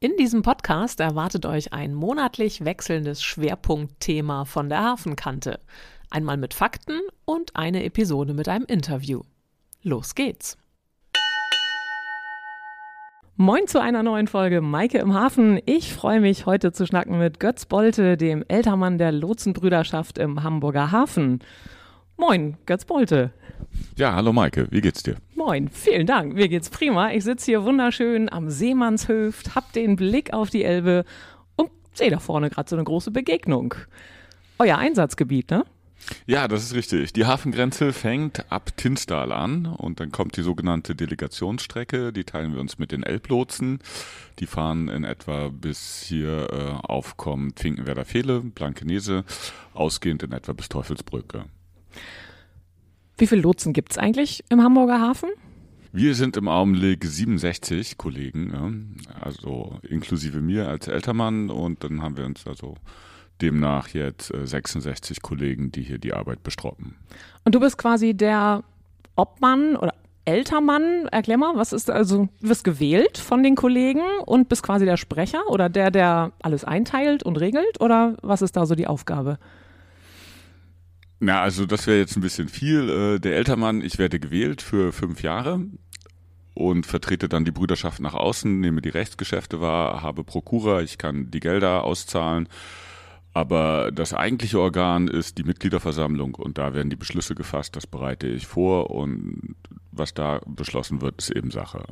In diesem Podcast erwartet euch ein monatlich wechselndes Schwerpunktthema von der Hafenkante. Einmal mit Fakten und eine Episode mit einem Interview. Los geht's! Moin zu einer neuen Folge Maike im Hafen. Ich freue mich heute zu schnacken mit Götz Bolte, dem Ältermann der Lotsenbrüderschaft im Hamburger Hafen. Moin, Götz Bolte. Ja, hallo Maike, wie geht's dir? Moin, vielen Dank. Mir geht's prima. Ich sitze hier wunderschön am Seemannshöft, hab den Blick auf die Elbe und sehe da vorne gerade so eine große Begegnung. Euer Einsatzgebiet, ne? Ja, das ist richtig. Die Hafengrenze fängt ab Tinsdal an und dann kommt die sogenannte Delegationsstrecke. Die teilen wir uns mit den Elblotsen. Die fahren in etwa bis hier äh, aufkommt Finkenwerder Fehle, Blankenese, ausgehend in etwa bis Teufelsbrücke. Wie viele Lotsen gibt es eigentlich im Hamburger Hafen? Wir sind im Augenblick 67 Kollegen, also inklusive mir als Ältermann und dann haben wir uns also demnach jetzt 66 äh, Kollegen, die hier die Arbeit bestroppen. Und du bist quasi der Obmann oder Ältermann, erklär mal, was ist also, du wirst gewählt von den Kollegen und bist quasi der Sprecher oder der, der alles einteilt und regelt oder was ist da so die Aufgabe? Na, also das wäre jetzt ein bisschen viel. Äh, der Ältermann, ich werde gewählt für fünf Jahre und vertrete dann die Brüderschaft nach außen, nehme die Rechtsgeschäfte wahr, habe Prokura, ich kann die Gelder auszahlen. Aber das eigentliche Organ ist die Mitgliederversammlung und da werden die Beschlüsse gefasst, das bereite ich vor und was da beschlossen wird, ist eben Sache.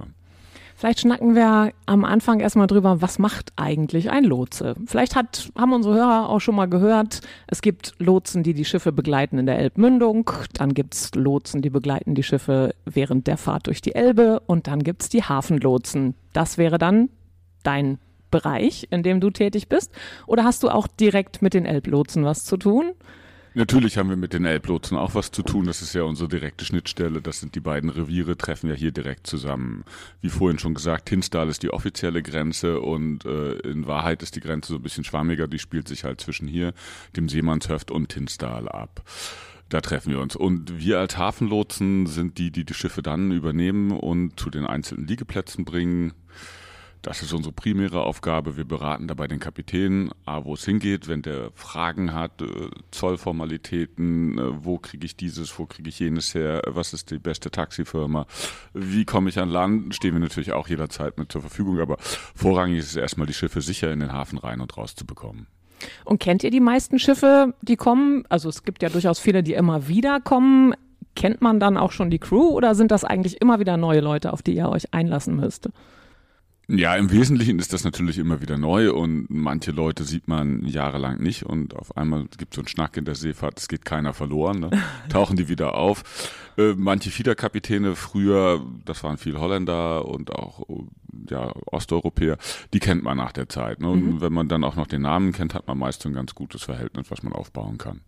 Vielleicht schnacken wir am Anfang erstmal drüber, was macht eigentlich ein Lotse? Vielleicht hat, haben unsere Hörer auch schon mal gehört, es gibt Lotsen, die die Schiffe begleiten in der Elbmündung, dann gibt es Lotsen, die begleiten die Schiffe während der Fahrt durch die Elbe und dann gibt es die Hafenlotsen. Das wäre dann dein Bereich, in dem du tätig bist? Oder hast du auch direkt mit den Elblotsen was zu tun? Natürlich haben wir mit den Elblotsen auch was zu tun. Das ist ja unsere direkte Schnittstelle. Das sind die beiden Reviere, treffen ja hier direkt zusammen. Wie vorhin schon gesagt, Hinsdal ist die offizielle Grenze und äh, in Wahrheit ist die Grenze so ein bisschen schwammiger. Die spielt sich halt zwischen hier, dem Seemannshöft und Hinsdal ab. Da treffen wir uns. Und wir als Hafenlotsen sind die, die die Schiffe dann übernehmen und zu den einzelnen Liegeplätzen bringen. Das ist unsere primäre Aufgabe. Wir beraten dabei den Kapitän, wo es hingeht, wenn der Fragen hat, äh, Zollformalitäten, äh, wo kriege ich dieses, wo kriege ich jenes her, was ist die beste Taxifirma, wie komme ich an Land, stehen wir natürlich auch jederzeit mit zur Verfügung, aber vorrangig ist es erstmal, die Schiffe sicher in den Hafen rein und raus zu bekommen. Und kennt ihr die meisten Schiffe, die kommen? Also es gibt ja durchaus viele, die immer wieder kommen. Kennt man dann auch schon die Crew oder sind das eigentlich immer wieder neue Leute, auf die ihr euch einlassen müsst? Ja, im Wesentlichen ist das natürlich immer wieder neu und manche Leute sieht man jahrelang nicht und auf einmal gibt es so einen Schnack in der Seefahrt, es geht keiner verloren, ne? tauchen die wieder auf. Äh, manche Fiederkapitäne früher, das waren viel Holländer und auch ja, Osteuropäer, die kennt man nach der Zeit. Ne? Und mhm. wenn man dann auch noch den Namen kennt, hat man meist ein ganz gutes Verhältnis, was man aufbauen kann.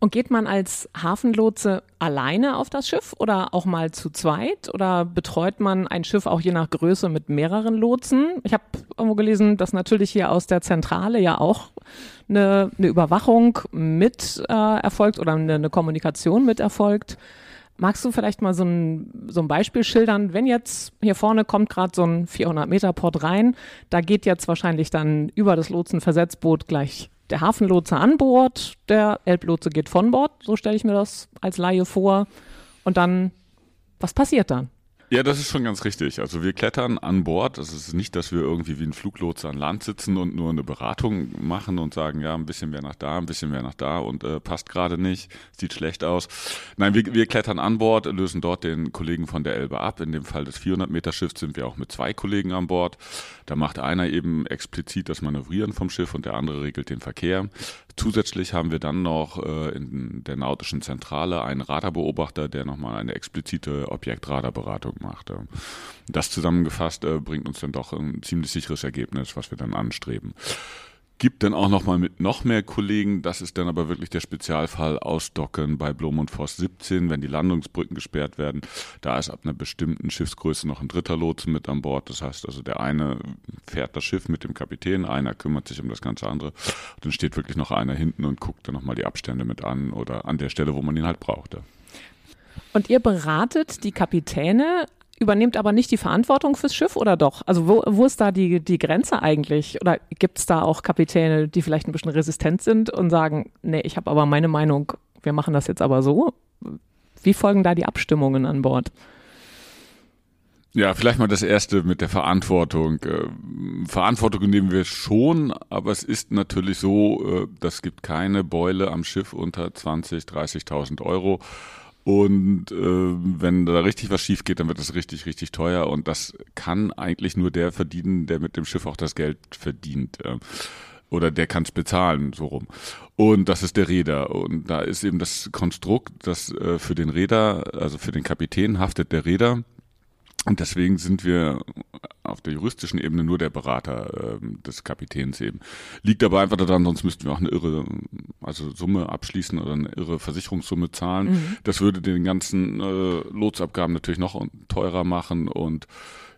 Und geht man als Hafenlotse alleine auf das Schiff oder auch mal zu zweit? Oder betreut man ein Schiff auch je nach Größe mit mehreren Lotsen? Ich habe irgendwo gelesen, dass natürlich hier aus der Zentrale ja auch eine, eine Überwachung mit äh, erfolgt oder eine, eine Kommunikation mit erfolgt. Magst du vielleicht mal so ein, so ein Beispiel schildern? Wenn jetzt hier vorne kommt gerade so ein 400 Meter Port rein, da geht jetzt wahrscheinlich dann über das Lotsenversetzboot gleich der Hafenlotse an Bord, der Elblotse geht von Bord, so stelle ich mir das als Laie vor. Und dann, was passiert dann? Ja, das ist schon ganz richtig. Also wir klettern an Bord. Es ist nicht, dass wir irgendwie wie ein Fluglotse an Land sitzen und nur eine Beratung machen und sagen, ja, ein bisschen mehr nach da, ein bisschen mehr nach da und äh, passt gerade nicht, sieht schlecht aus. Nein, wir, wir klettern an Bord, lösen dort den Kollegen von der Elbe ab. In dem Fall des 400 Meter Schiffs sind wir auch mit zwei Kollegen an Bord. Da macht einer eben explizit das Manövrieren vom Schiff und der andere regelt den Verkehr. Zusätzlich haben wir dann noch äh, in der nautischen Zentrale einen Radarbeobachter, der nochmal eine explizite Objektradarberatung macht. Das zusammengefasst äh, bringt uns dann doch ein ziemlich sicheres Ergebnis, was wir dann anstreben. gibt dann auch nochmal mit noch mehr Kollegen. Das ist dann aber wirklich der Spezialfall Ausdocken bei Blom und Voss 17, wenn die Landungsbrücken gesperrt werden. Da ist ab einer bestimmten Schiffsgröße noch ein dritter Lotse mit an Bord. Das heißt also, der eine fährt das Schiff mit dem Kapitän, einer kümmert sich um das ganze andere. Dann steht wirklich noch einer hinten und guckt dann nochmal die Abstände mit an oder an der Stelle, wo man ihn halt brauchte. Und ihr beratet die Kapitäne übernehmt aber nicht die Verantwortung fürs Schiff oder doch? Also wo, wo ist da die, die Grenze eigentlich? Oder gibt es da auch Kapitäne, die vielleicht ein bisschen resistent sind und sagen, nee, ich habe aber meine Meinung, wir machen das jetzt aber so? Wie folgen da die Abstimmungen an Bord? Ja, vielleicht mal das erste mit der Verantwortung. Äh, Verantwortung nehmen wir schon, aber es ist natürlich so, äh, das gibt keine Beule am Schiff unter 20, 30.000 Euro. Und äh, wenn da richtig was schief geht, dann wird das richtig, richtig teuer. Und das kann eigentlich nur der verdienen, der mit dem Schiff auch das Geld verdient. Äh, oder der kann es bezahlen, so rum. Und das ist der Räder. Und da ist eben das Konstrukt, dass äh, für den Räder, also für den Kapitän haftet der Räder und deswegen sind wir auf der juristischen Ebene nur der Berater äh, des Kapitäns eben. Liegt aber einfach daran, sonst müssten wir auch eine irre also Summe abschließen oder eine irre Versicherungssumme zahlen. Mhm. Das würde den ganzen äh, Lotsabgaben natürlich noch teurer machen und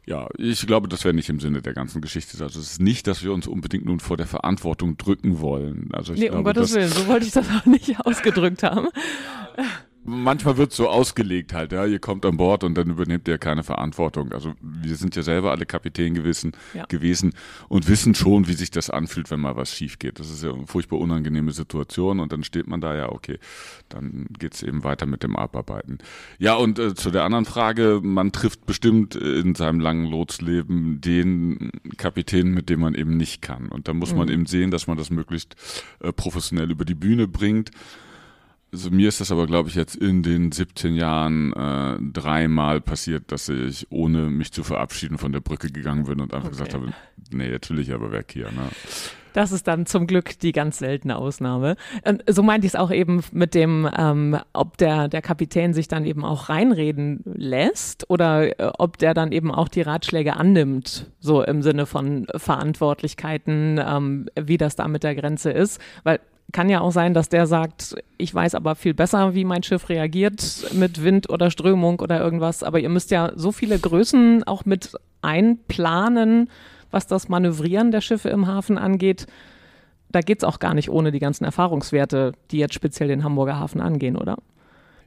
ja, ich glaube, das wäre nicht im Sinne der ganzen Geschichte. Also es ist nicht, dass wir uns unbedingt nun vor der Verantwortung drücken wollen. Also ich nee, glaube, um Gottes Willen, so wollte ich das auch nicht ausgedrückt haben manchmal wird so ausgelegt halt, ja, ihr kommt an Bord und dann übernehmt ihr keine Verantwortung. Also wir sind ja selber alle Kapitän gewesen, ja. gewesen und wissen schon, wie sich das anfühlt, wenn mal was schief geht. Das ist ja eine furchtbar unangenehme Situation und dann steht man da ja, okay, dann geht's eben weiter mit dem Abarbeiten. Ja, und äh, zu der anderen Frage, man trifft bestimmt in seinem langen Lotsleben den Kapitän, mit dem man eben nicht kann. Und da muss mhm. man eben sehen, dass man das möglichst äh, professionell über die Bühne bringt. Also mir ist das aber, glaube ich, jetzt in den 17 Jahren äh, dreimal passiert, dass ich, ohne mich zu verabschieden, von der Brücke gegangen bin und einfach okay. gesagt habe, nee, jetzt will ich aber weg hier. Ne? Das ist dann zum Glück die ganz seltene Ausnahme. Und so meinte ich es auch eben mit dem, ähm, ob der, der Kapitän sich dann eben auch reinreden lässt oder äh, ob der dann eben auch die Ratschläge annimmt, so im Sinne von Verantwortlichkeiten, ähm, wie das da mit der Grenze ist. Weil kann ja auch sein, dass der sagt, ich weiß aber viel besser, wie mein Schiff reagiert mit Wind oder Strömung oder irgendwas. Aber ihr müsst ja so viele Größen auch mit einplanen, was das Manövrieren der Schiffe im Hafen angeht. Da geht es auch gar nicht ohne die ganzen Erfahrungswerte, die jetzt speziell den Hamburger Hafen angehen, oder?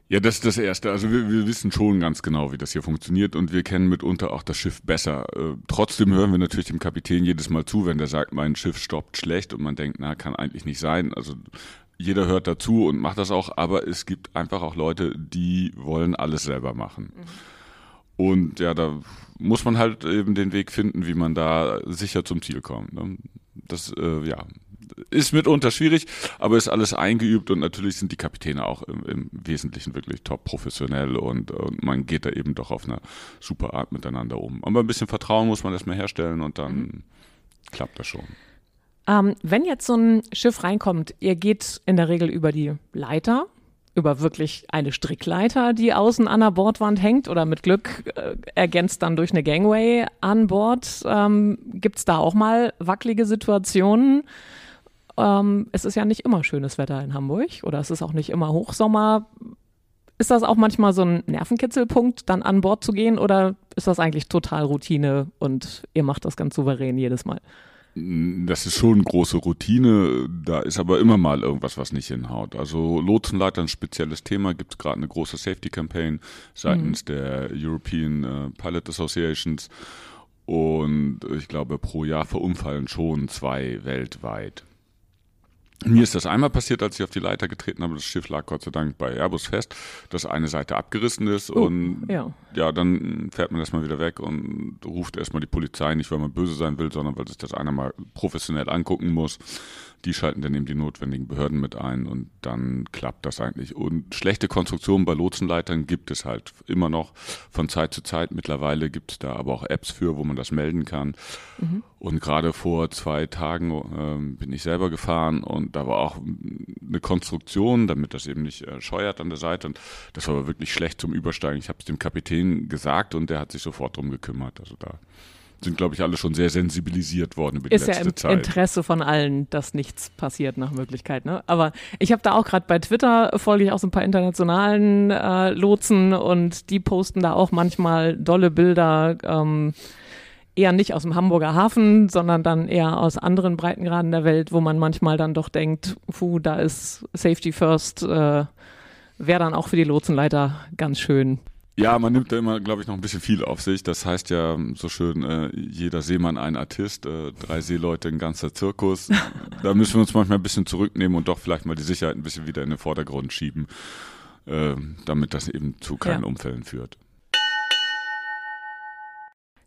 Ja, das ist das Erste. Also wir, wir wissen schon ganz genau, wie das hier funktioniert und wir kennen mitunter auch das Schiff besser. Äh, trotzdem hören wir natürlich dem Kapitän jedes Mal zu, wenn der sagt, mein Schiff stoppt schlecht und man denkt, na, kann eigentlich nicht sein. Also jeder hört dazu und macht das auch, aber es gibt einfach auch Leute, die wollen alles selber machen. Mhm. Und ja, da muss man halt eben den Weg finden, wie man da sicher zum Ziel kommt. Ne? Das, äh, ja, ist mitunter schwierig, aber ist alles eingeübt und natürlich sind die Kapitäne auch im, im Wesentlichen wirklich top professionell und, und, man geht da eben doch auf eine super Art miteinander um. Aber ein bisschen Vertrauen muss man erstmal herstellen und dann mhm. klappt das schon. Ähm, wenn jetzt so ein Schiff reinkommt, ihr geht in der Regel über die Leiter, über wirklich eine Strickleiter, die außen an der Bordwand hängt oder mit Glück äh, ergänzt dann durch eine Gangway an Bord. Ähm, Gibt es da auch mal wackelige Situationen? Ähm, es ist ja nicht immer schönes Wetter in Hamburg oder es ist auch nicht immer Hochsommer. Ist das auch manchmal so ein Nervenkitzelpunkt, dann an Bord zu gehen oder ist das eigentlich total Routine und ihr macht das ganz souverän jedes Mal? Das ist schon große Routine, da ist aber immer mal irgendwas, was nicht hinhaut. Also Lotsenleiter ein spezielles Thema, gibt es gerade eine große Safety Campaign seitens mhm. der European uh, Pilot Associations und ich glaube pro Jahr verunfallen schon zwei weltweit. Mir ist das einmal passiert, als ich auf die Leiter getreten habe. Das Schiff lag Gott sei Dank bei Airbus fest, dass eine Seite abgerissen ist oh, und ja. ja, dann fährt man erstmal wieder weg und ruft erstmal die Polizei, nicht weil man böse sein will, sondern weil sich das einer mal professionell angucken muss. Die schalten dann eben die notwendigen Behörden mit ein und dann klappt das eigentlich. Und schlechte Konstruktionen bei Lotsenleitern gibt es halt immer noch von Zeit zu Zeit. Mittlerweile gibt es da aber auch Apps für, wo man das melden kann. Mhm. Und gerade vor zwei Tagen äh, bin ich selber gefahren und da war auch eine Konstruktion, damit das eben nicht äh, scheuert an der Seite. Und das war aber wirklich schlecht zum Übersteigen. Ich habe es dem Kapitän gesagt und der hat sich sofort drum gekümmert. Also da sind, glaube ich, alle schon sehr sensibilisiert worden über die ist letzte ja im Zeit. Interesse von allen, dass nichts passiert nach Möglichkeit. Ne? Aber ich habe da auch gerade bei Twitter folge ich auch so ein paar internationalen äh, Lotsen und die posten da auch manchmal dolle Bilder. Ähm, eher nicht aus dem Hamburger Hafen, sondern dann eher aus anderen Breitengraden der Welt, wo man manchmal dann doch denkt, puh, da ist Safety First, äh, wäre dann auch für die Lotsenleiter ganz schön. Ja, man nimmt da immer, glaube ich, noch ein bisschen viel auf sich. Das heißt ja so schön, äh, jeder Seemann ein Artist, äh, drei Seeleute ein ganzer Zirkus. da müssen wir uns manchmal ein bisschen zurücknehmen und doch vielleicht mal die Sicherheit ein bisschen wieder in den Vordergrund schieben, äh, damit das eben zu keinen Ja. Unfällen führt.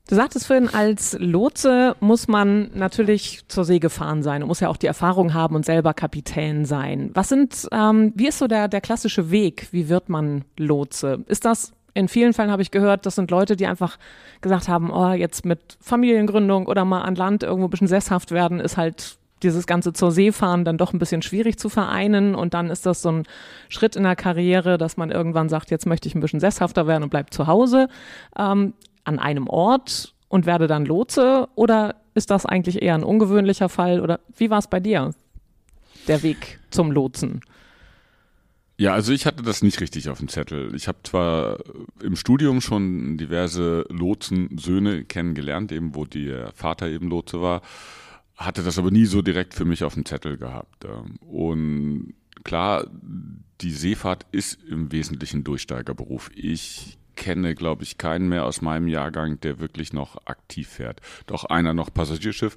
Du sagtest vorhin, als Lotse muss man natürlich zur See gefahren sein und muss ja auch die Erfahrung haben und selber Kapitän sein. Was sind, ähm, wie ist so der, der klassische Weg? Wie wird man Lotse? Ist das, in vielen Fällen habe ich gehört, das sind Leute, die einfach gesagt haben, oh, jetzt mit Familiengründung oder mal an Land irgendwo ein bisschen sesshaft werden, ist halt dieses ganze zur See fahren dann doch ein bisschen schwierig zu vereinen und dann ist das so ein Schritt in der Karriere, dass man irgendwann sagt, jetzt möchte ich ein bisschen sesshafter werden und bleib zu Hause. Ähm, an einem Ort und werde dann Lotse oder ist das eigentlich eher ein ungewöhnlicher Fall oder wie war es bei dir? Der Weg zum Lotsen. Ja, also ich hatte das nicht richtig auf dem Zettel. Ich habe zwar im Studium schon diverse Lotsensöhne kennengelernt, eben wo der Vater eben Lotse war, hatte das aber nie so direkt für mich auf dem Zettel gehabt. Ähm, Und klar, die Seefahrt ist im Wesentlichen Durchsteigerberuf. Ich kenne, glaube ich, keinen mehr aus meinem Jahrgang, der wirklich noch aktiv fährt. Doch einer noch Passagierschiff.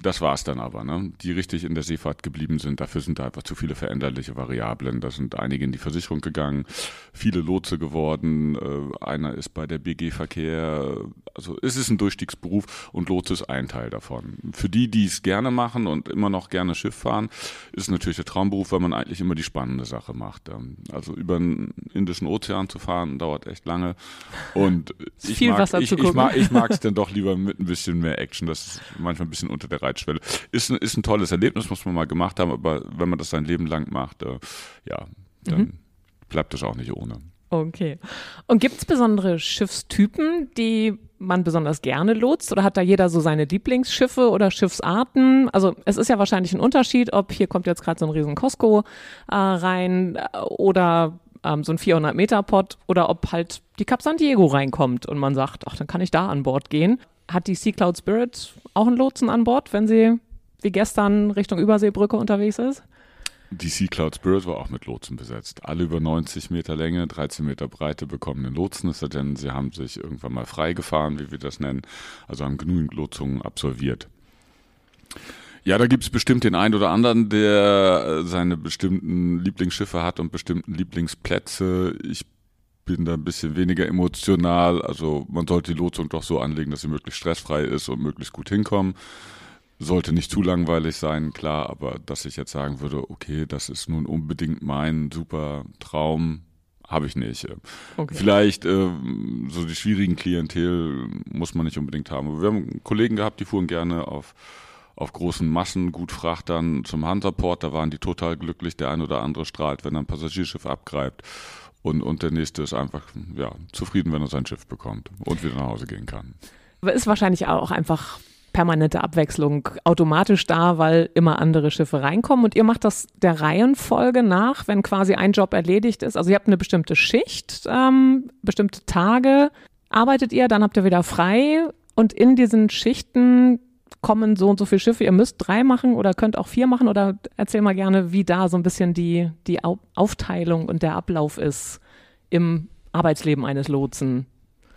Das war es dann aber, ne? die richtig in der Seefahrt geblieben sind. Dafür sind da einfach zu viele veränderliche Variablen. Da sind einige in die Versicherung gegangen, viele Lotse geworden, äh, einer ist bei der BG Verkehr. Also es ist ein Durchstiegsberuf und Lotse ist ein Teil davon. Für die, die es gerne machen und immer noch gerne Schiff fahren, ist es natürlich der Traumberuf, weil man eigentlich immer die spannende Sache macht. Also über den Indischen Ozean zu fahren, dauert echt lange. Und ich viel mag, Wasser ich, ich mag ich mag es dann doch lieber mit ein bisschen mehr Action. Das ist manchmal ein bisschen unter der Reitschwelle. Ist, ein- ist ein tolles Erlebnis, muss man mal gemacht haben, aber wenn man das sein Leben lang macht, äh, ja, dann Mhm. bleibt es auch nicht ohne. Okay. Und gibt es besondere Schiffstypen, die man besonders gerne lotst? Oder hat da jeder so seine Lieblingsschiffe oder Schiffsarten? Also es ist ja wahrscheinlich ein Unterschied, ob hier kommt jetzt gerade so ein riesen Costco äh, rein äh, oder ähm, so ein 400-Meter-Pod oder ob halt die Cap San Diego reinkommt und man sagt, ach, dann kann ich da an Bord gehen. Hat die Sea Cloud Spirit auch einen Lotsen an Bord, wenn sie wie gestern Richtung Überseebrücke unterwegs ist? Die Sea Cloud Spirit war auch mit Lotsen besetzt. Alle über 90 Meter Länge, 13 Meter Breite bekommen einen Lotsen, es sei denn, sie haben sich irgendwann mal freigefahren, wie wir das nennen, also haben genügend Lotsungen absolviert. Ja, da gibt's bestimmt den einen oder anderen, der äh, seine bestimmten Lieblingsschiffe hat und bestimmten Lieblingsplätze. Ich bin da ein bisschen weniger emotional. Also man sollte die Lotsung doch so anlegen, dass sie möglichst stressfrei ist und möglichst gut hinkommen. Sollte nicht zu langweilig sein, klar, aber dass ich jetzt sagen würde, okay, das ist nun unbedingt mein super Traum, habe ich nicht. Okay. Vielleicht ähm, so die schwierigen Klientel muss man nicht unbedingt haben. Wir haben Kollegen gehabt, die fuhren gerne auf, auf großen Massengutfrachtern zum Hansaport. Da waren die total glücklich. Der ein oder andere strahlt, wenn ein Passagierschiff abgreift. Und, und der nächste ist einfach ja, zufrieden, wenn er sein Schiff bekommt und wieder nach Hause gehen kann. Ist wahrscheinlich auch einfach permanente Abwechslung automatisch da, weil immer andere Schiffe reinkommen und ihr macht das der Reihenfolge nach, wenn quasi ein Job erledigt ist. Also ihr habt eine bestimmte Schicht, ähm, bestimmte Tage arbeitet ihr, dann habt ihr wieder frei und in diesen Schichten kommen so und so viele Schiffe. Ihr müsst drei machen oder könnt auch vier machen oder erzähl mal gerne, wie da so ein bisschen die, die Au Aufteilung und der Ablauf ist im Arbeitsleben eines Lotsen.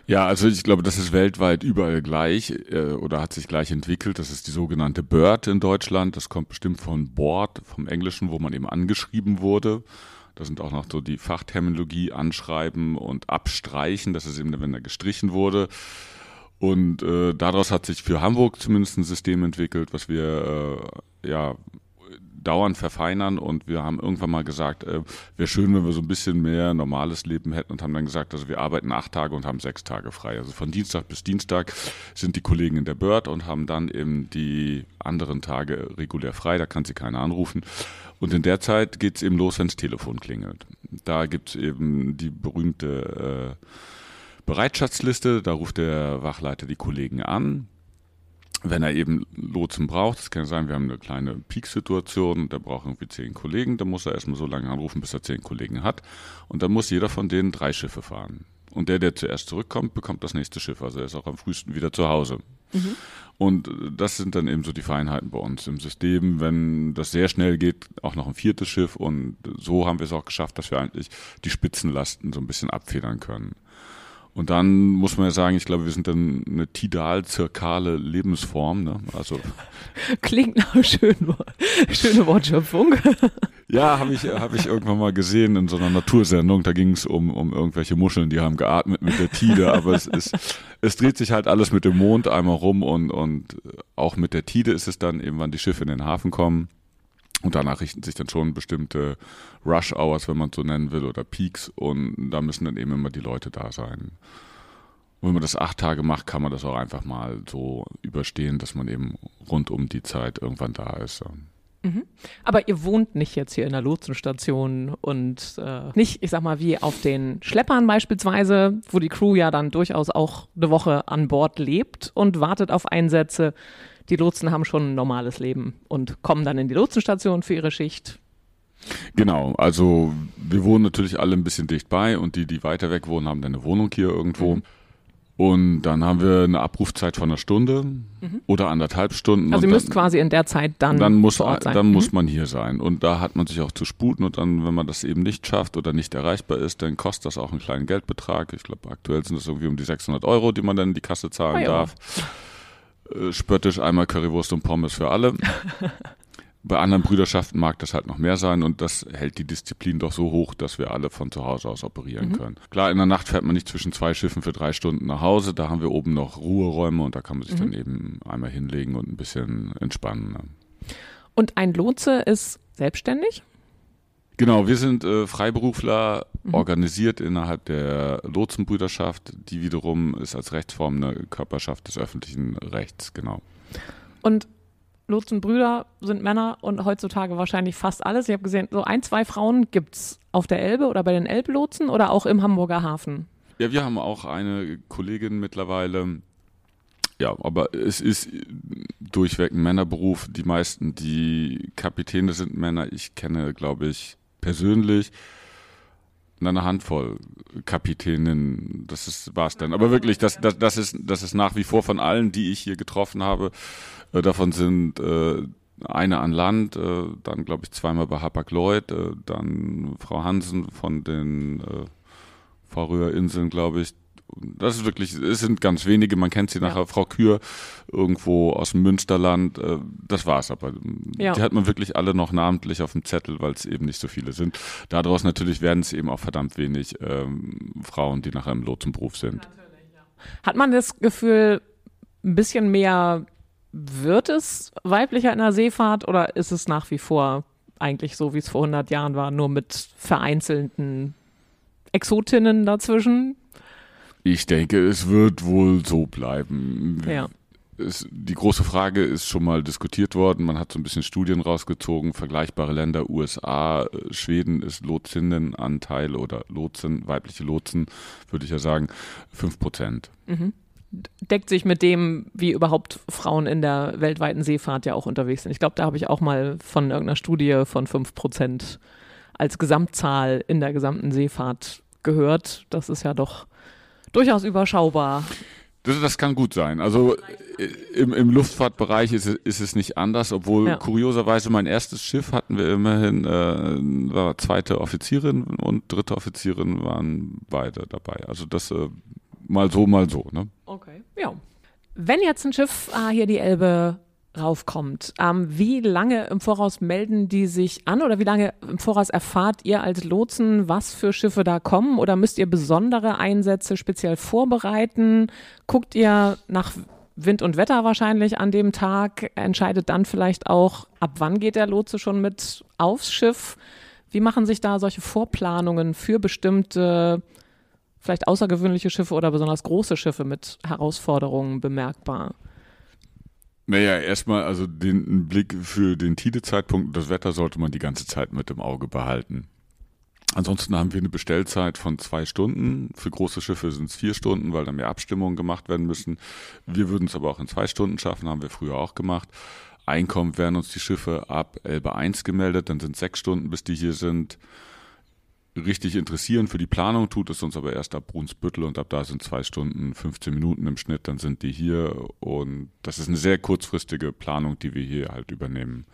Ja, also ich glaube, das ist weltweit überall gleich äh, oder hat sich gleich entwickelt. Das ist die sogenannte Bird in Deutschland. Das kommt bestimmt von Board, vom Englischen, wo man eben angeschrieben wurde. Da sind auch noch so die Fachterminologie anschreiben und abstreichen. Das ist eben, wenn er gestrichen wurde. Und äh, daraus hat sich für Hamburg zumindest ein System entwickelt, was wir äh, ja dauernd verfeinern und wir haben irgendwann mal gesagt, äh, wäre schön, wenn wir so ein bisschen mehr normales Leben hätten und haben dann gesagt, also wir arbeiten acht Tage und haben sechs Tage frei. Also von Dienstag bis Dienstag sind die Kollegen in der Bird und haben dann eben die anderen Tage regulär frei, da kann sie keiner anrufen. Und in der Zeit geht's eben los, wenns Telefon klingelt. Da gibt's eben die berühmte äh, Bereitschaftsliste, da ruft der Wachleiter die Kollegen an. Wenn er eben Lotsen braucht, das kann sein, wir haben eine kleine Peak-Situation, der braucht irgendwie zehn Kollegen, dann muss er erstmal so lange anrufen, bis er zehn Kollegen hat. Und dann muss jeder von denen drei Schiffe fahren. Und der, der zuerst zurückkommt, bekommt das nächste Schiff. Also er ist auch am frühesten wieder zu Hause. Mhm. Und das sind dann eben so die Feinheiten bei uns im System. Wenn das sehr schnell geht, auch noch ein viertes Schiff. Und so haben wir es auch geschafft, dass wir eigentlich die Spitzenlasten so ein bisschen abfedern können. Und dann muss man ja sagen, ich glaube, wir sind dann eine tidal-zirkale Lebensform. Ne? Also Klingt nach schönen, schöne Wortschöpfung. Ja, habe ich, hab ich irgendwann mal gesehen in so einer Natursendung. Da ging es um, um irgendwelche Muscheln, die haben geatmet mit der Tide. Aber es, ist, es dreht sich halt alles mit dem Mond einmal rum und, und auch mit der Tide ist es dann eben, wann die Schiffe in den Hafen kommen. Und danach richten sich dann schon bestimmte Rush Hours, wenn man es so nennen will, oder Peaks. Und da müssen dann eben immer die Leute da sein. Und wenn man das acht Tage macht, kann man das auch einfach mal so überstehen, dass man eben rund um die Zeit irgendwann da ist. Mhm. Aber ihr wohnt nicht jetzt hier in der Lotsenstation und äh, nicht, ich sag mal, wie auf den Schleppern beispielsweise, wo die Crew ja dann durchaus auch eine Woche an Bord lebt und wartet auf Einsätze, die Lotsen haben schon ein normales Leben und kommen dann in die Lotsenstation für ihre Schicht. Genau, also wir wohnen natürlich alle ein bisschen dicht bei und die, die weiter weg wohnen, haben dann eine Wohnung hier irgendwo. Mhm. Und dann haben wir eine Abrufzeit von einer Stunde mhm. oder anderthalb Stunden. Also ihr müsst quasi in der Zeit dann, dann muss, vor Ort sein. Dann mhm. muss man hier sein. Und da hat man sich auch zu sputen. Und dann, wenn man das eben nicht schafft oder nicht erreichbar ist, dann kostet das auch einen kleinen Geldbetrag. Ich glaube, aktuell sind es irgendwie um die 600 Euro, die man dann in die Kasse zahlen ah, ja. darf. Äh, spöttisch einmal Currywurst und Pommes für alle. Bei anderen Brüderschaften mag das halt noch mehr sein und das hält die Disziplin doch so hoch, dass wir alle von zu Hause aus operieren mhm. können. Klar, in der Nacht fährt man nicht zwischen zwei Schiffen für drei Stunden nach Hause. Da haben wir oben noch Ruheräume und da kann man sich mhm. dann eben einmal hinlegen und ein bisschen entspannen. Ne? Und ein Lotse ist selbstständig? Genau, wir sind äh, Freiberufler, mhm. organisiert innerhalb der Lotsenbrüderschaft, die wiederum ist als Rechtsform eine Körperschaft des öffentlichen Rechts, genau. Und Lotsenbrüder sind Männer und heutzutage wahrscheinlich fast alles. Ich habe gesehen, so ein, zwei Frauen gibt es auf der Elbe oder bei den Elblotsen oder auch im Hamburger Hafen. Ja, wir haben auch eine Kollegin mittlerweile. Ja, aber es ist durchweg ein Männerberuf. Die meisten, die Kapitäne sind Männer. Ich kenne, glaube ich, persönlich eine Handvoll Kapitäninnen. Das ist war's dann. Aber wirklich, das, das, das ist das ist nach wie vor von allen, die ich hier getroffen habe. Äh, davon sind äh, eine an Land, äh, dann glaube ich zweimal bei Hapag-Lloyd, äh, dann Frau Hansen von den äh, Färöerinseln, glaube ich, das ist wirklich, es sind ganz wenige, man kennt sie nachher, ja. Frau Kür, irgendwo aus dem Münsterland, äh, das war's aber. Ja. Die hat man wirklich alle noch namentlich auf dem Zettel, weil es eben nicht so viele sind. Daraus natürlich werden es eben auch verdammt wenig ähm, Frauen, die nachher im Lotsenberuf sind. Ja. Hat man das Gefühl, ein bisschen mehr wird es weiblicher in der Seefahrt oder ist es nach wie vor eigentlich so, wie es vor 100 Jahren war, nur mit vereinzelten Exotinnen dazwischen? Ich denke, es wird wohl so bleiben. Ja. Es, die große Frage ist schon mal diskutiert worden. Man hat so ein bisschen Studien rausgezogen. Vergleichbare Länder, USA, Schweden ist Lotsinnenanteil oder Lotsen, weibliche Lotsen, würde ich ja sagen, fünf Prozent. Mhm. Deckt sich mit dem, wie überhaupt Frauen in der weltweiten Seefahrt ja auch unterwegs sind. Ich glaube, da habe ich auch mal von irgendeiner Studie von fünf Prozent als Gesamtzahl in der gesamten Seefahrt gehört. Das ist ja doch durchaus überschaubar. Das, das kann gut sein. Also äh, im, im Luftfahrtbereich ist, ist es nicht anders, obwohl ja. kurioserweise mein erstes Schiff hatten wir immerhin, äh, war zweite Offizierin und dritte Offizierin waren beide dabei. Also das äh, mal so, mal so. Ne? Okay, ja. Wenn jetzt ein Schiff ah, hier die Elbe raufkommt. Ähm, wie lange im Voraus melden die sich an oder wie lange im Voraus erfahrt ihr als Lotsen, was für Schiffe da kommen oder müsst ihr besondere Einsätze speziell vorbereiten? Guckt ihr nach Wind und Wetter wahrscheinlich an dem Tag, entscheidet dann vielleicht auch, ab wann geht der Lotse schon mit aufs Schiff? Wie machen sich da solche Vorplanungen für bestimmte, vielleicht außergewöhnliche Schiffe oder besonders große Schiffe mit Herausforderungen bemerkbar? Naja, erstmal, also den Blick für den Tide-Zeitpunkt und das Wetter sollte man die ganze Zeit mit im Auge behalten. Ansonsten haben wir eine Bestellzeit von zwei Stunden. Für große Schiffe sind es vier Stunden, weil da mehr Abstimmungen gemacht werden müssen. Wir würden es aber auch in zwei Stunden schaffen, haben wir früher auch gemacht. Einkommen werden uns die Schiffe ab Elbe 1 gemeldet, dann sind sechs Stunden, bis die hier sind. Richtig interessieren für die Planung tut es uns aber erst ab Brunsbüttel und ab da sind zwei Stunden, 15 Minuten im Schnitt, dann sind die hier und das ist eine sehr kurzfristige Planung, die wir hier halt übernehmen.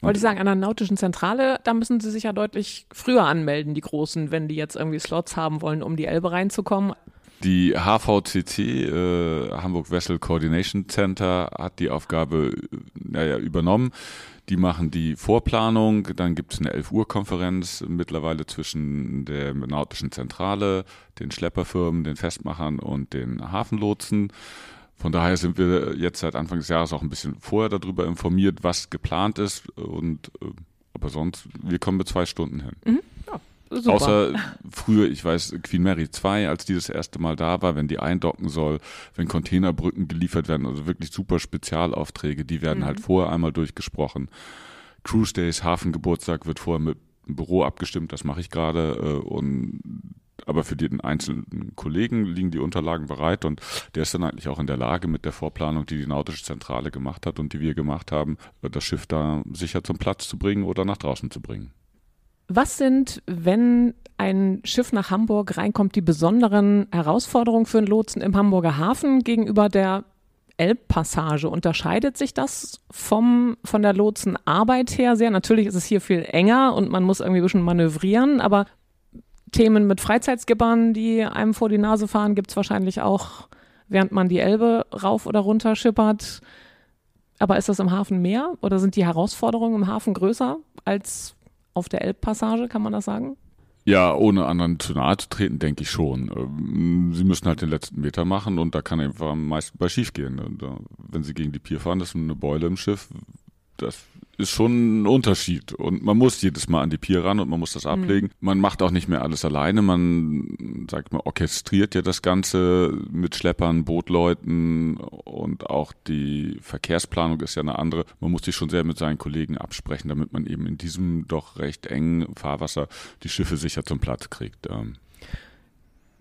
Wollte ich sagen, an der nautischen Zentrale, da müssen sie sich ja deutlich früher anmelden, die Großen, wenn die jetzt irgendwie Slots haben wollen, um die Elbe reinzukommen. Die HVCC, äh, Hamburg Vessel Coordination Center, hat die Aufgabe äh, naja, übernommen. Die machen die Vorplanung, dann gibt es eine 11 Uhr Konferenz mittlerweile zwischen der nautischen Zentrale, den Schlepperfirmen, den Festmachern und den Hafenlotsen. Von daher sind wir jetzt seit Anfang des Jahres auch ein bisschen vorher darüber informiert, was geplant ist. Und äh, aber sonst, wir kommen mit zwei Stunden hin. Mhm. Ja, Außer früher, ich weiß, Queen Mary 2, als die das erste Mal da war, wenn die eindocken soll, wenn Containerbrücken geliefert werden, also wirklich super Spezialaufträge, die werden mhm. halt vorher einmal durchgesprochen. Cruise Days, Hafengeburtstag wird vorher mit dem Büro abgestimmt, das mache ich gerade äh, und aber für den einzelnen Kollegen liegen die Unterlagen bereit und der ist dann eigentlich auch in der Lage mit der Vorplanung, die die Nautische Zentrale gemacht hat und die wir gemacht haben, das Schiff da sicher zum Platz zu bringen oder nach draußen zu bringen. Was sind, wenn ein Schiff nach Hamburg reinkommt, die besonderen Herausforderungen für einen Lotsen im Hamburger Hafen gegenüber der Elbpassage? Unterscheidet sich das vom, von der Lotsenarbeit her sehr? Natürlich ist es hier viel enger und man muss irgendwie ein bisschen manövrieren, aber Themen mit Freizeitskippern, die einem vor die Nase fahren, gibt es wahrscheinlich auch, während man die Elbe rauf oder runter schippert. Aber ist das im Hafen mehr oder sind die Herausforderungen im Hafen größer als auf der Elbpassage, kann man das sagen? Ja, ohne anderen zu nahe zu treten, denke ich schon. Ähm, sie müssen halt den letzten Meter machen und da kann einfach am meisten bei schief gehen. Wenn sie gegen die Pier fahren, das ist eine Beule im Schiff, das ist schon ein Unterschied. Und man muss jedes Mal an die Pier ran und man muss das ablegen. Mhm. Man macht auch nicht mehr alles alleine. Man, sagt mal, orchestriert ja das Ganze mit Schleppern, Bootleuten und auch die Verkehrsplanung ist ja eine andere. Man muss sich schon sehr mit seinen Kollegen absprechen, damit man eben in diesem doch recht engen Fahrwasser die Schiffe sicher zum Platz kriegt. Ähm,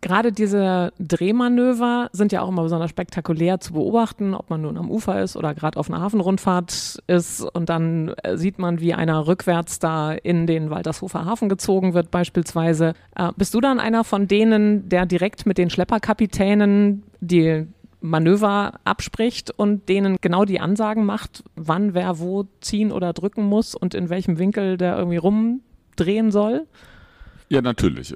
Gerade diese Drehmanöver sind ja auch immer besonders spektakulär zu beobachten, ob man nun am Ufer ist oder gerade auf einer Hafenrundfahrt ist. Und dann äh, sieht man, wie einer rückwärts da in den Waltershofer Hafen gezogen wird, beispielsweise. Äh, bist du dann einer von denen, der direkt mit den Schlepperkapitänen die Manöver abspricht und denen genau die Ansagen macht, wann wer wo ziehen oder drücken muss und in welchem Winkel der irgendwie rumdrehen soll? Ja, natürlich.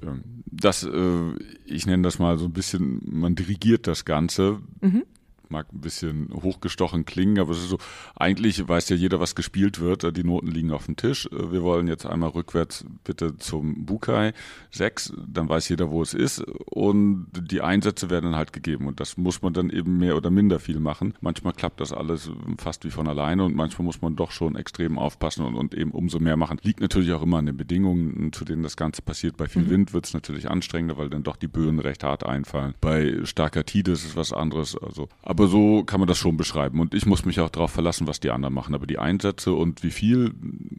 Das, äh, ich nenne das mal so ein bisschen, man dirigiert das Ganze. Mhm mag ein bisschen hochgestochen klingen, aber es ist so, eigentlich weiß ja jeder, was gespielt wird. Die Noten liegen auf dem Tisch. Wir wollen jetzt einmal rückwärts bitte zum Bukai 6, dann weiß jeder, wo es ist und die Einsätze werden dann halt gegeben und das muss man dann eben mehr oder minder viel machen. Manchmal klappt das alles fast wie von alleine und manchmal muss man doch schon extrem aufpassen und, und eben umso mehr machen. Liegt natürlich auch immer an den Bedingungen, zu denen das Ganze passiert. Bei viel mhm. Wind wird es natürlich anstrengender, weil dann doch die Böen recht hart einfallen. Bei starker Tide ist es was anderes. Also, aber so kann man das schon beschreiben. Und ich muss mich auch darauf verlassen, was die anderen machen. Aber die Einsätze und wie viel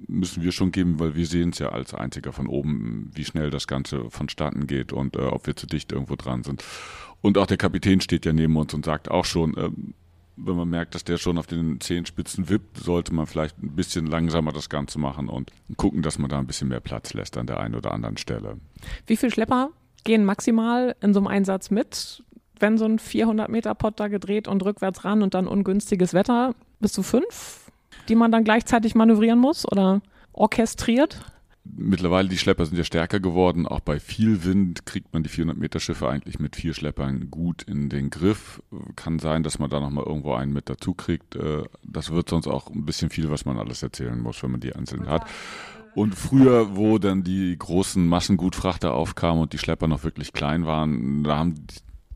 müssen wir schon geben, weil wir sehen es ja als einziger von oben, wie schnell das Ganze vonstatten geht und äh, ob wir zu dicht irgendwo dran sind. Und auch der Kapitän steht ja neben uns und sagt auch schon, äh, wenn man merkt, dass der schon auf den Zehenspitzen wippt, sollte man vielleicht ein bisschen langsamer das Ganze machen und gucken, dass man da ein bisschen mehr Platz lässt an der einen oder anderen Stelle. Wie viele Schlepper gehen maximal in so einem Einsatz mit? Wenn so ein 400 Meter Pott da gedreht und rückwärts ran und dann ungünstiges Wetter, bis zu fünf, die man dann gleichzeitig manövrieren muss oder orchestriert? Mittlerweile die Schlepper sind ja stärker geworden. Auch bei viel Wind kriegt man die 400 Meter Schiffe eigentlich mit vier Schleppern gut in den Griff. Kann sein, dass man da nochmal irgendwo einen mit dazu kriegt. Äh, das wird sonst auch ein bisschen viel, was man alles erzählen muss, wenn man die einzeln hat. Und früher, wo dann die großen Massengutfrachter aufkamen und die Schlepper noch wirklich klein waren, da haben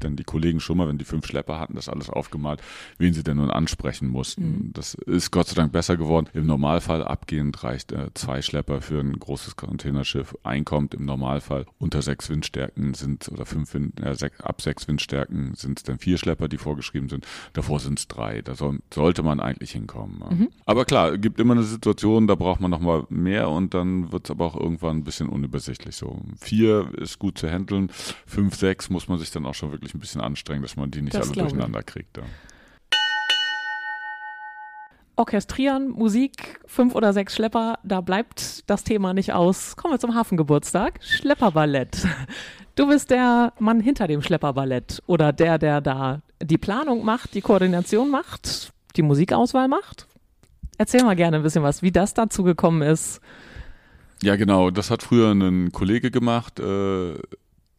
dann die Kollegen schon mal, wenn die fünf Schlepper hatten, das alles aufgemalt, wen sie denn nun ansprechen mussten. Mhm. Das ist Gott sei Dank besser geworden. Im Normalfall abgehend reicht äh, zwei Schlepper für ein großes Containerschiff. Einkommt im Normalfall unter sechs Windstärken sind oder fünf Wind, äh, sech, ab sechs Windstärken sind es dann vier Schlepper, die vorgeschrieben sind. Davor sind es drei. Da soll, sollte man eigentlich hinkommen. Mhm. Aber klar, gibt immer eine Situation, da braucht man noch mal mehr und dann wird es aber auch irgendwann ein bisschen unübersichtlich. So vier ist gut zu handeln, fünf, sechs muss man sich dann auch schon wirklich ein bisschen anstrengen, dass man die nicht das alle durcheinander ich. kriegt. Ja. Orchestrieren, Musik, fünf oder sechs Schlepper, da bleibt das Thema nicht aus. Kommen wir zum Hafengeburtstag. Schlepperballett. Du bist der Mann hinter dem Schlepperballett oder der, der da die Planung macht, die Koordination macht, die Musikauswahl macht. Erzähl mal gerne ein bisschen was, wie das dazu gekommen ist. Ja, genau. Das hat früher ein Kollege gemacht. Äh,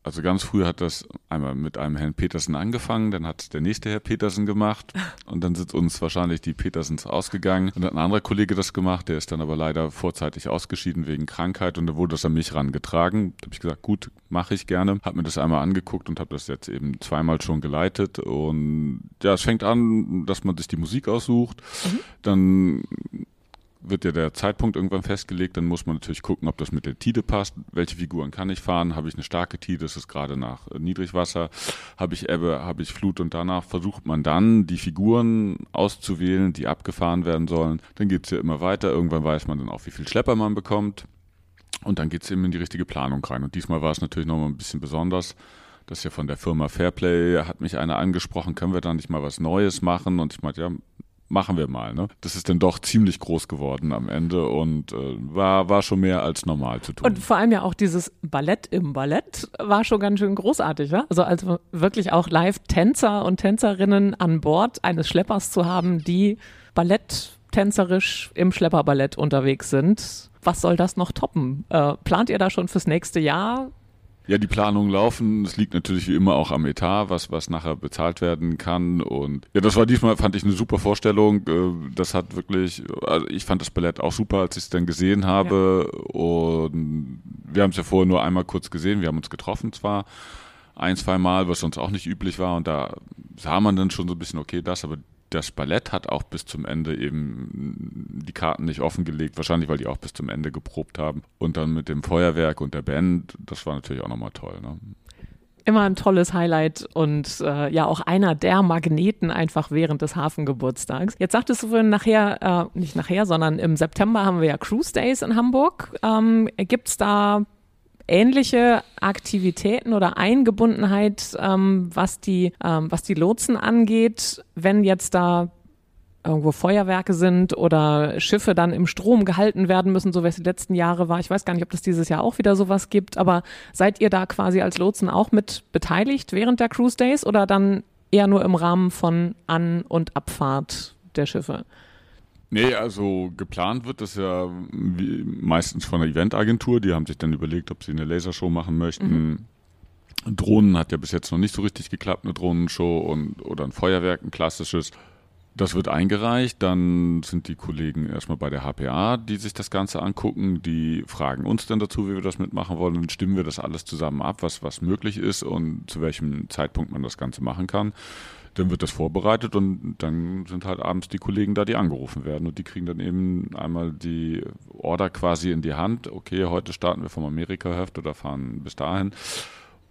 also ganz früh hat das einmal mit einem Herrn Petersen angefangen, dann hat der nächste Herr Petersen gemacht und dann sind uns wahrscheinlich die Petersens ausgegangen und dann hat ein anderer Kollege das gemacht, der ist dann aber leider vorzeitig ausgeschieden wegen Krankheit und da wurde das an mich rangetragen. Da habe ich gesagt, gut, mache ich gerne, habe mir das einmal angeguckt und habe das jetzt eben zweimal schon geleitet und ja, es fängt an, dass man sich die Musik aussucht, mhm. dann wird ja der Zeitpunkt irgendwann festgelegt, dann muss man natürlich gucken, ob das mit der Tide passt. Welche Figuren kann ich fahren? Habe ich eine starke Tide? Ist gerade nach Niedrigwasser. Habe ich Ebbe? Habe ich Flut? Und danach versucht man dann, die Figuren auszuwählen, die abgefahren werden sollen. Dann geht es ja immer weiter. Irgendwann weiß man dann auch, wie viel Schlepper man bekommt. Und dann geht es eben in die richtige Planung rein. Und diesmal war es natürlich nochmal ein bisschen besonders. Das ist ja von der Firma Fairplay, hat mich einer angesprochen, können wir da nicht mal was Neues machen? Und ich meinte, ja, machen wir mal. Ne? Das ist dann doch ziemlich groß geworden am Ende und äh, war, war schon mehr als normal zu tun. Und vor allem ja auch dieses Ballett im Ballett war schon ganz schön großartig. Ja? Also, also wirklich auch Live-Tänzer und Tänzerinnen an Bord eines Schleppers zu haben, die balletttänzerisch im Schlepperballett unterwegs sind. Was soll das noch toppen? Äh, plant ihr da schon fürs nächste Jahr? Ja, die Planungen laufen. Es liegt natürlich wie immer auch am Etat, was, was nachher bezahlt werden kann. Und ja, das war diesmal, fand ich eine super Vorstellung. Äh, das hat wirklich, also ich fand das Ballett auch super, als ich es dann gesehen habe. Ja. Und wir haben es ja vorher nur einmal kurz gesehen. Wir haben uns getroffen zwar ein, zwei Mal, was sonst auch nicht üblich war. Und da sah man dann schon so ein bisschen, okay, das, aber das Ballett hat auch bis zum Ende eben die Karten nicht offengelegt, wahrscheinlich weil die auch bis zum Ende geprobt haben. Und dann mit dem Feuerwerk und der Band, das war natürlich auch nochmal toll. Ne? Immer ein tolles Highlight und äh, ja auch einer der Magneten einfach während des Hafengeburtstags. Jetzt sagtest du vorhin nachher, äh, nicht nachher, sondern im September haben wir ja Cruise Days in Hamburg. Ähm, Gibt es da ähnliche Aktivitäten oder Eingebundenheit, ähm, was, die, ähm, was die Lotsen angeht, wenn jetzt da irgendwo Feuerwerke sind oder Schiffe dann im Strom gehalten werden müssen, so wie es die letzten Jahre war. Ich weiß gar nicht, ob das dieses Jahr auch wieder sowas gibt, aber seid ihr da quasi als Lotsen auch mit beteiligt während der Cruise Days oder dann eher nur im Rahmen von An- und Abfahrt der Schiffe? Nee, also geplant wird das ja meistens von der Eventagentur. Die haben sich dann überlegt, ob sie eine Lasershow machen möchten. Mhm. Drohnen hat ja bis jetzt noch nicht so richtig geklappt, eine Drohnenshow und oder ein Feuerwerk, ein klassisches. Das wird eingereicht, dann sind die Kollegen erstmal bei der HPA, die sich das Ganze angucken, die fragen uns dann dazu, wie wir das mitmachen wollen, dann stimmen wir das alles zusammen ab, was, was möglich ist und zu welchem Zeitpunkt man das Ganze machen kann dann wird das vorbereitet und dann sind halt abends die Kollegen da, die angerufen werden und die kriegen dann eben einmal die Order quasi in die Hand. Okay, heute starten wir vom Amerika-Heft oder fahren bis dahin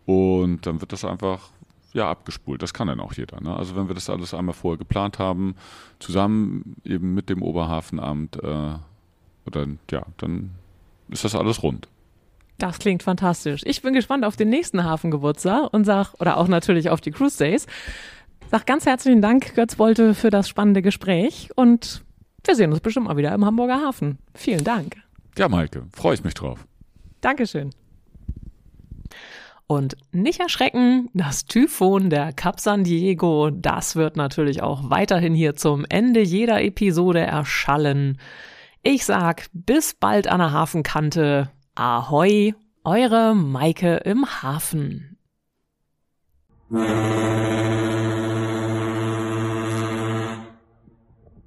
und dann wird das einfach ja, abgespult. Das kann dann auch jeder. Ne? Also wenn wir das alles einmal vorher geplant haben, zusammen eben mit dem Oberhafenamt, äh, oder, ja, dann ist das alles rund. Das klingt fantastisch. Ich bin gespannt auf den nächsten Hafengeburtstag und sag, oder auch natürlich auf die Cruise Days. Sag ganz herzlichen Dank, Götz Bolte, für das spannende Gespräch und wir sehen uns bestimmt mal wieder im Hamburger Hafen. Vielen Dank. Ja, Maike, freue ich mich drauf. Dankeschön. Und nicht erschrecken, das Typhon der Cap San Diego, das wird natürlich auch weiterhin hier zum Ende jeder Episode erschallen. Ich sag bis bald an der Hafenkante. Ahoi, eure Maike im Hafen.